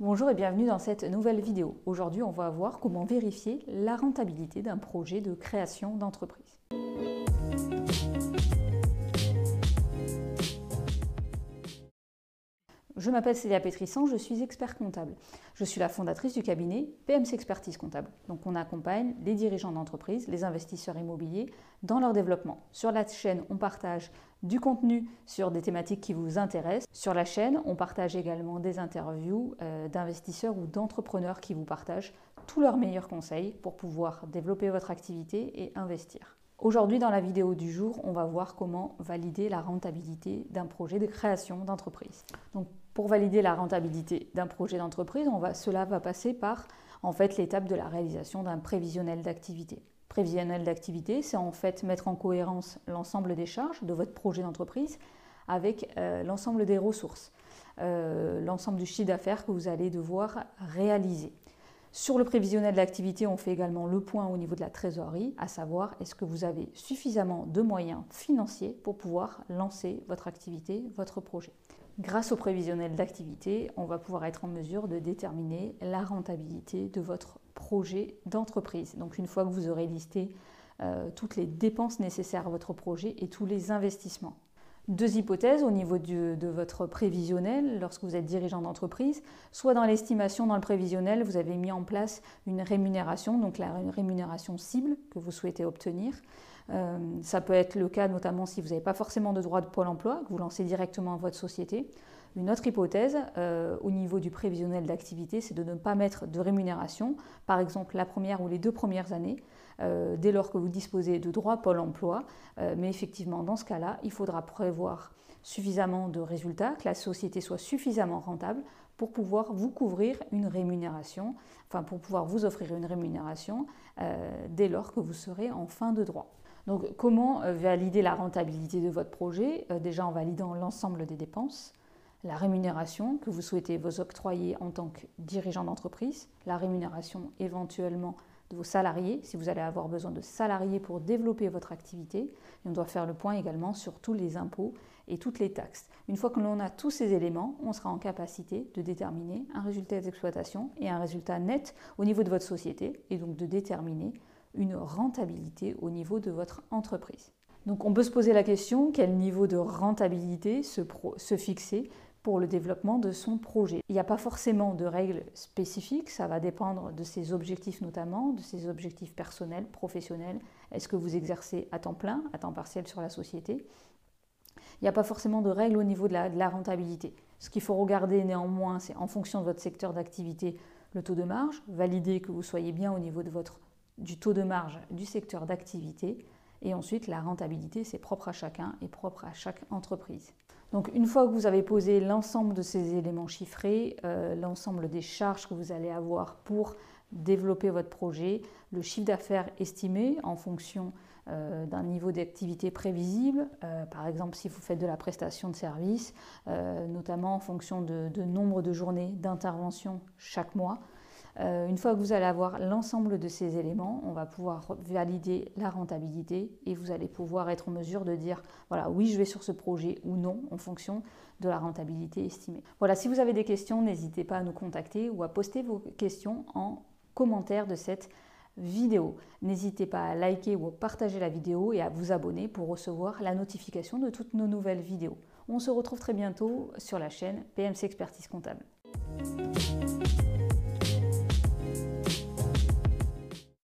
Bonjour et bienvenue dans cette nouvelle vidéo. Aujourd'hui, on va voir comment vérifier la rentabilité d'un projet de création d'entreprise. Je m'appelle Célia Pétrissan, je suis expert comptable. Je suis la fondatrice du cabinet PMC Expertise Comptable. Donc on accompagne les dirigeants d'entreprise, les investisseurs immobiliers dans leur développement. Sur la chaîne, on partage du contenu sur des thématiques qui vous intéressent. Sur la chaîne, on partage également des interviews euh, d'investisseurs ou d'entrepreneurs qui vous partagent tous leurs meilleurs conseils pour pouvoir développer votre activité et investir. Aujourd'hui, dans la vidéo du jour, on va voir comment valider la rentabilité d'un projet de création d'entreprise. Pour valider la rentabilité d'un projet d'entreprise, cela va passer par en fait l'étape de la réalisation d'un prévisionnel d'activité. Prévisionnel d'activité, c'est en fait mettre en cohérence l'ensemble des charges de votre projet d'entreprise avec euh, l'ensemble des ressources, euh, l'ensemble du chiffre d'affaires que vous allez devoir réaliser. Sur le prévisionnel d'activité, on fait également le point au niveau de la trésorerie, à savoir est-ce que vous avez suffisamment de moyens financiers pour pouvoir lancer votre activité, votre projet. Grâce au prévisionnel d'activité, on va pouvoir être en mesure de déterminer la rentabilité de votre projet d'entreprise. Donc une fois que vous aurez listé euh, toutes les dépenses nécessaires à votre projet et tous les investissements. Deux hypothèses au niveau de votre prévisionnel lorsque vous êtes dirigeant d'entreprise. Soit dans l'estimation, dans le prévisionnel, vous avez mis en place une rémunération, donc la rémunération cible que vous souhaitez obtenir. Euh, ça peut être le cas notamment si vous n'avez pas forcément de droit de pôle emploi, que vous lancez directement votre société. Une autre hypothèse euh, au niveau du prévisionnel d'activité, c'est de ne pas mettre de rémunération, par exemple la première ou les deux premières années, euh, dès lors que vous disposez de droits Pôle emploi. mais effectivement, dans ce cas-là, il faudra prévoir suffisamment de résultats, que la société soit suffisamment rentable pour pouvoir vous couvrir une rémunération, enfin pour pouvoir vous offrir une rémunération dès lors que vous serez en fin de droit. Donc comment euh, valider la rentabilité de votre projet euh, Déjà en validant l'ensemble des dépenses, la rémunération que vous souhaitez vous octroyer en tant que dirigeant d'entreprise, la rémunération éventuellement de vos salariés, si vous allez avoir besoin de salariés pour développer votre activité. On doit faire le point également sur tous les impôts et toutes les taxes. Une fois que l'on a tous ces éléments, on sera en capacité de déterminer un résultat d'exploitation et un résultat net au niveau de votre société et donc de déterminer une rentabilité au niveau de votre entreprise. Donc on peut se poser la question quel niveau de rentabilité se, fixer pour le développement de son projet? Il n'y a pas forcément de règles spécifiques, ça va dépendre de ses objectifs notamment, de ses objectifs personnels, professionnels. Est-ce que vous exercez à temps plein, à temps partiel sur la société? Il n'y a pas forcément de règles au niveau de la, de la rentabilité. Ce qu'il faut regarder néanmoins, c'est en fonction de votre secteur d'activité, le taux de marge, valider que vous soyez bien au niveau de votre du taux de marge du secteur d'activité. Et ensuite, la rentabilité, c'est propre à chacun et propre à chaque entreprise. Donc une fois que vous avez posé l'ensemble de ces éléments chiffrés, euh, l'ensemble des charges que vous allez avoir pour développer votre projet, le chiffre d'affaires estimé en fonction euh, d'un niveau d'activité prévisible, euh, par exemple si vous faites de la prestation de service, notamment en fonction de nombre de journées d'intervention chaque mois, euh, une fois que vous allez avoir l'ensemble de ces éléments, on va pouvoir valider la rentabilité et vous allez pouvoir être en mesure de dire voilà, oui, je vais sur ce projet ou non en fonction de la rentabilité estimée. Voilà, si vous avez des questions, n'hésitez pas à nous contacter ou à poster vos questions en commentaire de cette vidéo. N'hésitez pas à liker ou à partager la vidéo et à vous abonner pour recevoir la notification de toutes nos nouvelles vidéos. On se retrouve très bientôt sur la chaîne PMC Expertise Comptable.